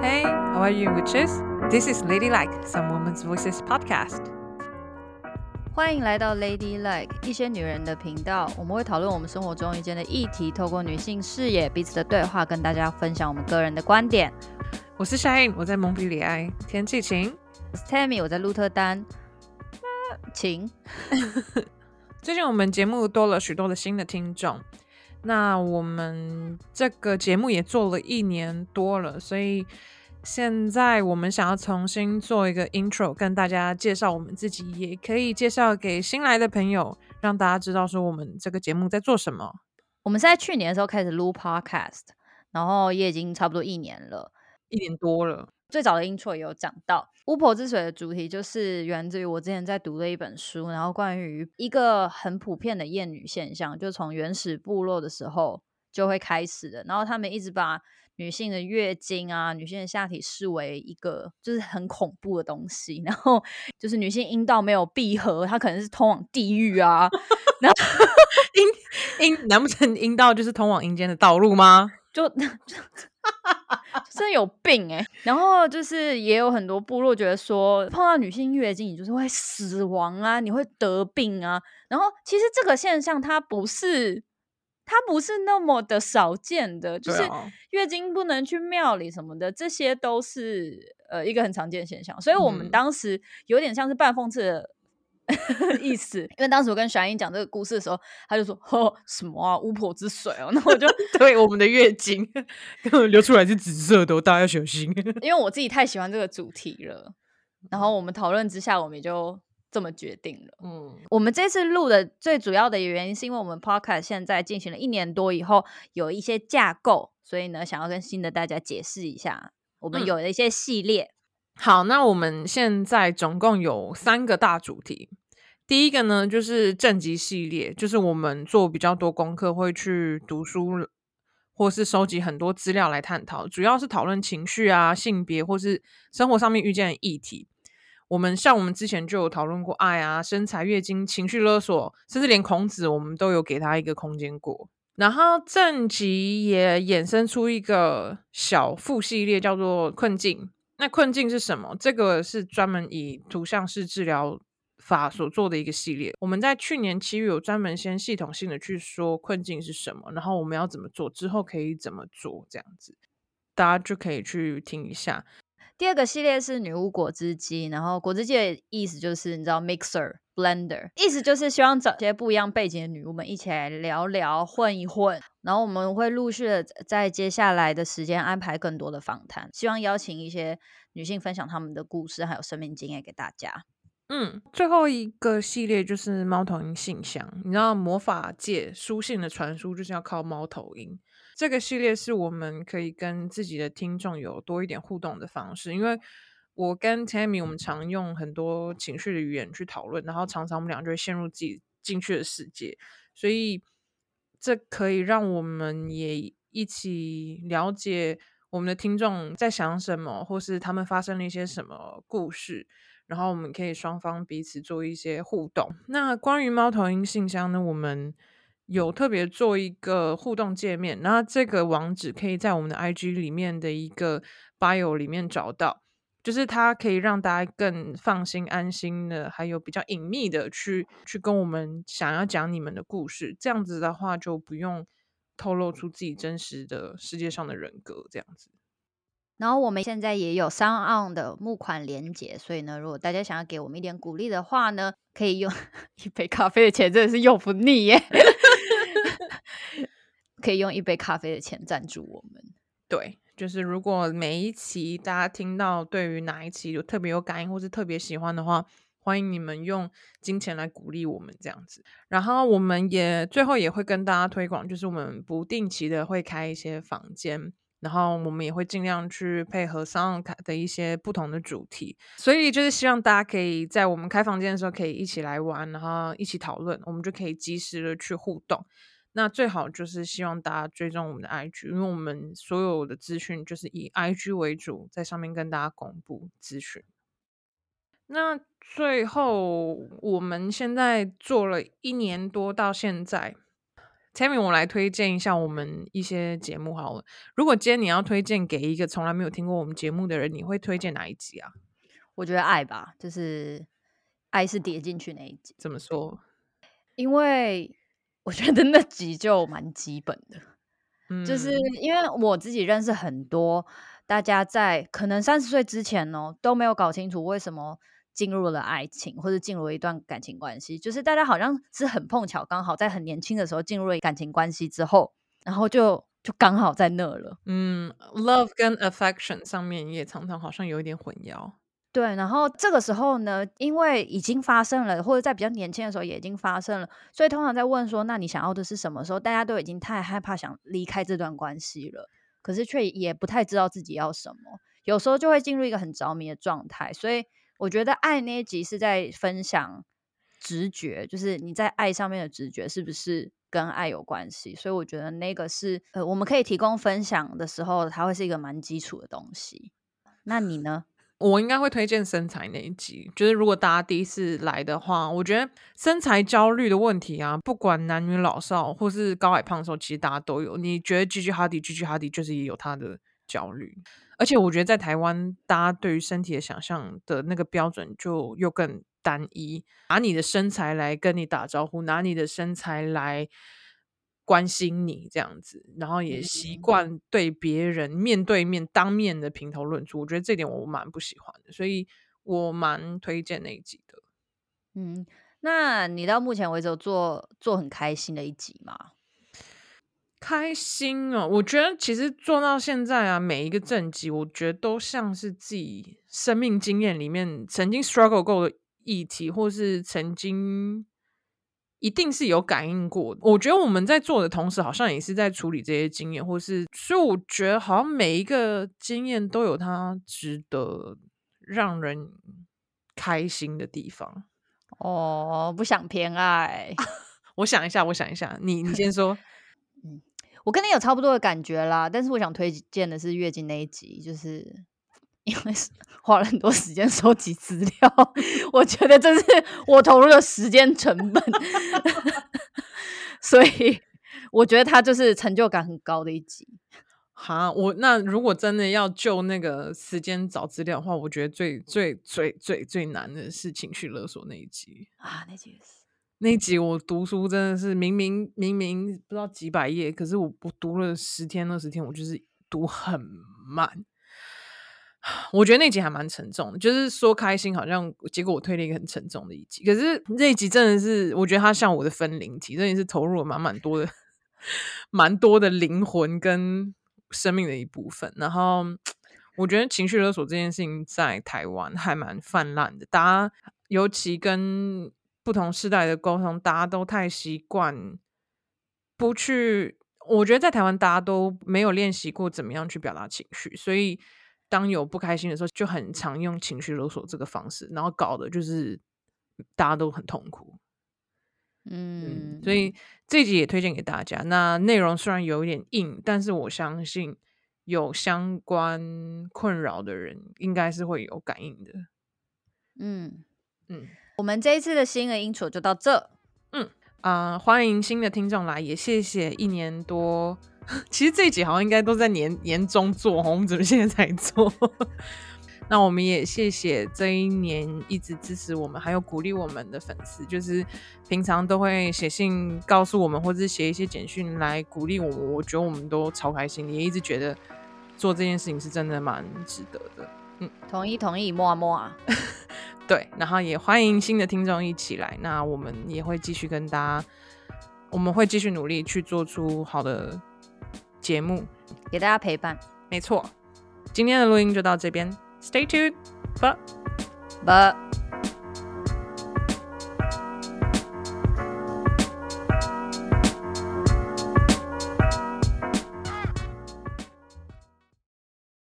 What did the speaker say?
Hey, how are you, witches? This is Ladylike, Some Women's Voices podcast. 欢迎来到 Ladylike，一些女人的频道。我们会讨论我们生活中遇见的议题，透过女性视野、彼此的对话，跟大家分享我们个人的观点。我是 Shine，我在蒙彼利埃，天气晴。我是 Tammy，我在鹿特丹，晴。最近我们节目多了许多的新的听众。那我们这个节目也做了一年多了，所以现在我们想要重新做一个 intro，跟大家介绍我们自己，也可以介绍给新来的朋友，让大家知道说我们这个节目在做什么。我们是在去年的时候开始录 podcast，然后也已经差不多一年了，一年多了。最早的 intro 也有讲到巫婆之水的主题，就是源自于我之前在读的一本书，然后关于一个很普遍的厌女现象，就从原始部落的时候就会开始的。然后他们一直把女性的月经啊、女性的下体视为一个就是很恐怖的东西，然后就是女性阴道没有闭合，它可能是通往地狱啊。然后阴阴难不成阴道就是通往阴间的道路吗？就。就 真有病哎、欸！然后就是也有很多部落觉得说，碰到女性月经，你就是会死亡啊，你会得病啊。然后其实这个现象它不是，它不是那么的少见的，就是月经不能去庙里什么的，这些都是呃一个很常见的现象。所以我们当时有点像是半讽刺的。意思，因为当时我跟小英讲这个故事的时候，他就说：“哦，什么啊，巫婆之水哦。”那我就 对我们的月经流出来是紫色的，大家要小心。因为我自己太喜欢这个主题了，然后我们讨论之下，我们也就这么决定了。嗯，我们这次录的最主要的原因，是因为我们 Podcast 现在进行了一年多以后，有一些架构，所以呢，想要跟新的大家解释一下，我们有了一些系列。嗯好，那我们现在总共有三个大主题。第一个呢，就是正极系列，就是我们做比较多功课，会去读书，或是收集很多资料来探讨，主要是讨论情绪啊、性别或是生活上面遇见的议题。我们像我们之前就有讨论过爱啊、身材、月经、情绪勒索，甚至连孔子，我们都有给他一个空间过。然后正极也衍生出一个小副系列，叫做困境。那困境是什么？这个是专门以图像式治疗法所做的一个系列。我们在去年七月有专门先系统性的去说困境是什么，然后我们要怎么做，之后可以怎么做，这样子大家就可以去听一下。第二个系列是女巫果汁机，然后果汁机的意思就是你知道 mixer blender，意思就是希望找些不一样背景的女巫们一起来聊聊混一混，然后我们会陆续的在接下来的时间安排更多的访谈，希望邀请一些女性分享她们的故事还有生命经验给大家。嗯，最后一个系列就是猫头鹰信箱，你知道魔法界书信的传输就是要靠猫头鹰。这个系列是我们可以跟自己的听众有多一点互动的方式，因为我跟 Tammy 我们常用很多情绪的语言去讨论，然后常常我们俩就会陷入自己进去的世界，所以这可以让我们也一起了解我们的听众在想什么，或是他们发生了一些什么故事，然后我们可以双方彼此做一些互动。那关于猫头鹰信箱呢，我们有特别做一个互动界面，那这个网址可以在我们的 IG 里面的一个 bio 里面找到，就是它可以让大家更放心、安心的，还有比较隐秘的去去跟我们想要讲你们的故事，这样子的话就不用透露出自己真实的世界上的人格，这样子。然后我们现在也有 SoundOn 的募款连结，所以呢，如果大家想要给我们一点鼓励的话呢，可以用 一杯咖啡的钱，真的是用不腻耶。可以用一杯咖啡的钱赞助我们。对，就是如果每一期大家听到对于哪一期有特别有感应或是特别喜欢的话，欢迎你们用金钱来鼓励我们这样子。然后我们也最后也会跟大家推广，就是我们不定期的会开一些房间。然后我们也会尽量去配合 SoundOn 的一些不同的主题，所以就是希望大家可以在我们开房间的时候可以一起来玩，然后一起讨论，我们就可以及时的去互动。那最好就是希望大家追踪我们的 IG，因为我们所有的资讯就是以 IG 为主，在上面跟大家公布资讯。那最后我们现在做了一年多到现在。Tammy，我来推荐一下我们一些节目好了。如果今天你要推荐给一个从来没有听过我们节目的人，你会推荐哪一集啊？我觉得爱吧，就是爱是叠进去那一集。怎么说？因为我觉得那集就蛮基本的，嗯，就是因为我自己认识很多大家在可能三十岁之前哦都没有搞清楚为什么进入了爱情或者进入了一段感情关系，就是大家好像是很碰巧，刚好在很年轻的时候进入了感情关系之后，然后就就刚好在那了。嗯，love 跟 affection 上面也常常好像有一点混淆。对，然后这个时候呢，因为已经发生了，或者在比较年轻的时候也已经发生了，所以通常在问说，那你想要的是什么时候，大家都已经太害怕想离开这段关系了，可是却也不太知道自己要什么，有时候就会进入一个很着迷的状态。所以我觉得爱那一集是在分享直觉，就是你在爱上面的直觉是不是跟爱有关系？所以我觉得那个是呃，我们可以提供分享的时候，它会是一个蛮基础的东西。那你呢？我应该会推荐身材那一集，就是如果大家第一次来的话，我觉得身材焦虑的问题啊，不管男女老少或是高矮胖瘦，其实大家都有。你觉得 Gigi Hadid，Gigi Hadid 就是也有他的焦虑，而且我觉得在台湾，大家对于身体的想象的那个标准就又更单一，拿你的身材来跟你打招呼，拿你的身材来。关心你这样子，然后也习惯对别人面对面当面的评头论足，我觉得这点我蛮不喜欢的，所以我蛮推荐那一集的。嗯，那你到目前为止有做做很开心的一集吗？开心哦，我觉得其实做到现在啊，每一个正集，我觉得都像是自己生命经验里面曾经 struggle 过的议题，或是曾经。一定是有感应过的。我觉得我们在做的同时，好像也是在处理这些经验，或是，所以我觉得好像每一个经验都有它值得让人开心的地方。哦，不想偏爱。我想一下，我想一下，你你先说。嗯，我跟你有差不多的感觉啦，但是我想推荐的是月经那一集，就是。因为花了很多时间收集资料，我觉得这是我投入的时间成本，所以我觉得它就是成就感很高的一集。哈，我那如果真的要就那个时间找资料的话，我觉得最最最最最难的是情绪勒索那一集啊，那集是那一集我读书真的是明明明明不知道几百页，可是我我读了十天二十天，我就是读很慢。我觉得那集还蛮沉重的，就是说开心，好像结果我推了一个很沉重的一集。可是那一集真的是，我觉得它像我的分灵体，真的是投入了满满多的、蛮多的灵魂跟生命的一部分。然后我觉得情绪勒索这件事情在台湾还蛮泛滥的，大家尤其跟不同世代的沟通，大家都太习惯不去。我觉得在台湾大家都没有练习过怎么样去表达情绪，所以。当有不开心的时候，就很常用情绪勒索这个方式，然后搞的就是大家都很痛苦。嗯，嗯，所以这集也推荐给大家。那内容虽然有一点硬，但是我相信有相关困扰的人应该是会有感应的。嗯嗯，我们这一次的新的 intro 就到这。嗯啊，呃，欢迎新的听众来，也谢谢一年多。其实这一集好像应该都在年年中做，我们怎么现在才做？那我们也谢谢这一年一直支持我们，还有鼓励我们的粉丝，就是平常都会写信告诉我们，或者是写一些简讯来鼓励我们。我觉得我们都超开心，也一直觉得做这件事情是真的蛮值得的。嗯，同意同意，摸啊摸啊。对，然后也欢迎新的听众一起来，那我们也会继续跟大家，我们会继续努力去做出好的。节目。给大家陪伴，没错。今天的录音就到这边，Stay tuned，bye bye。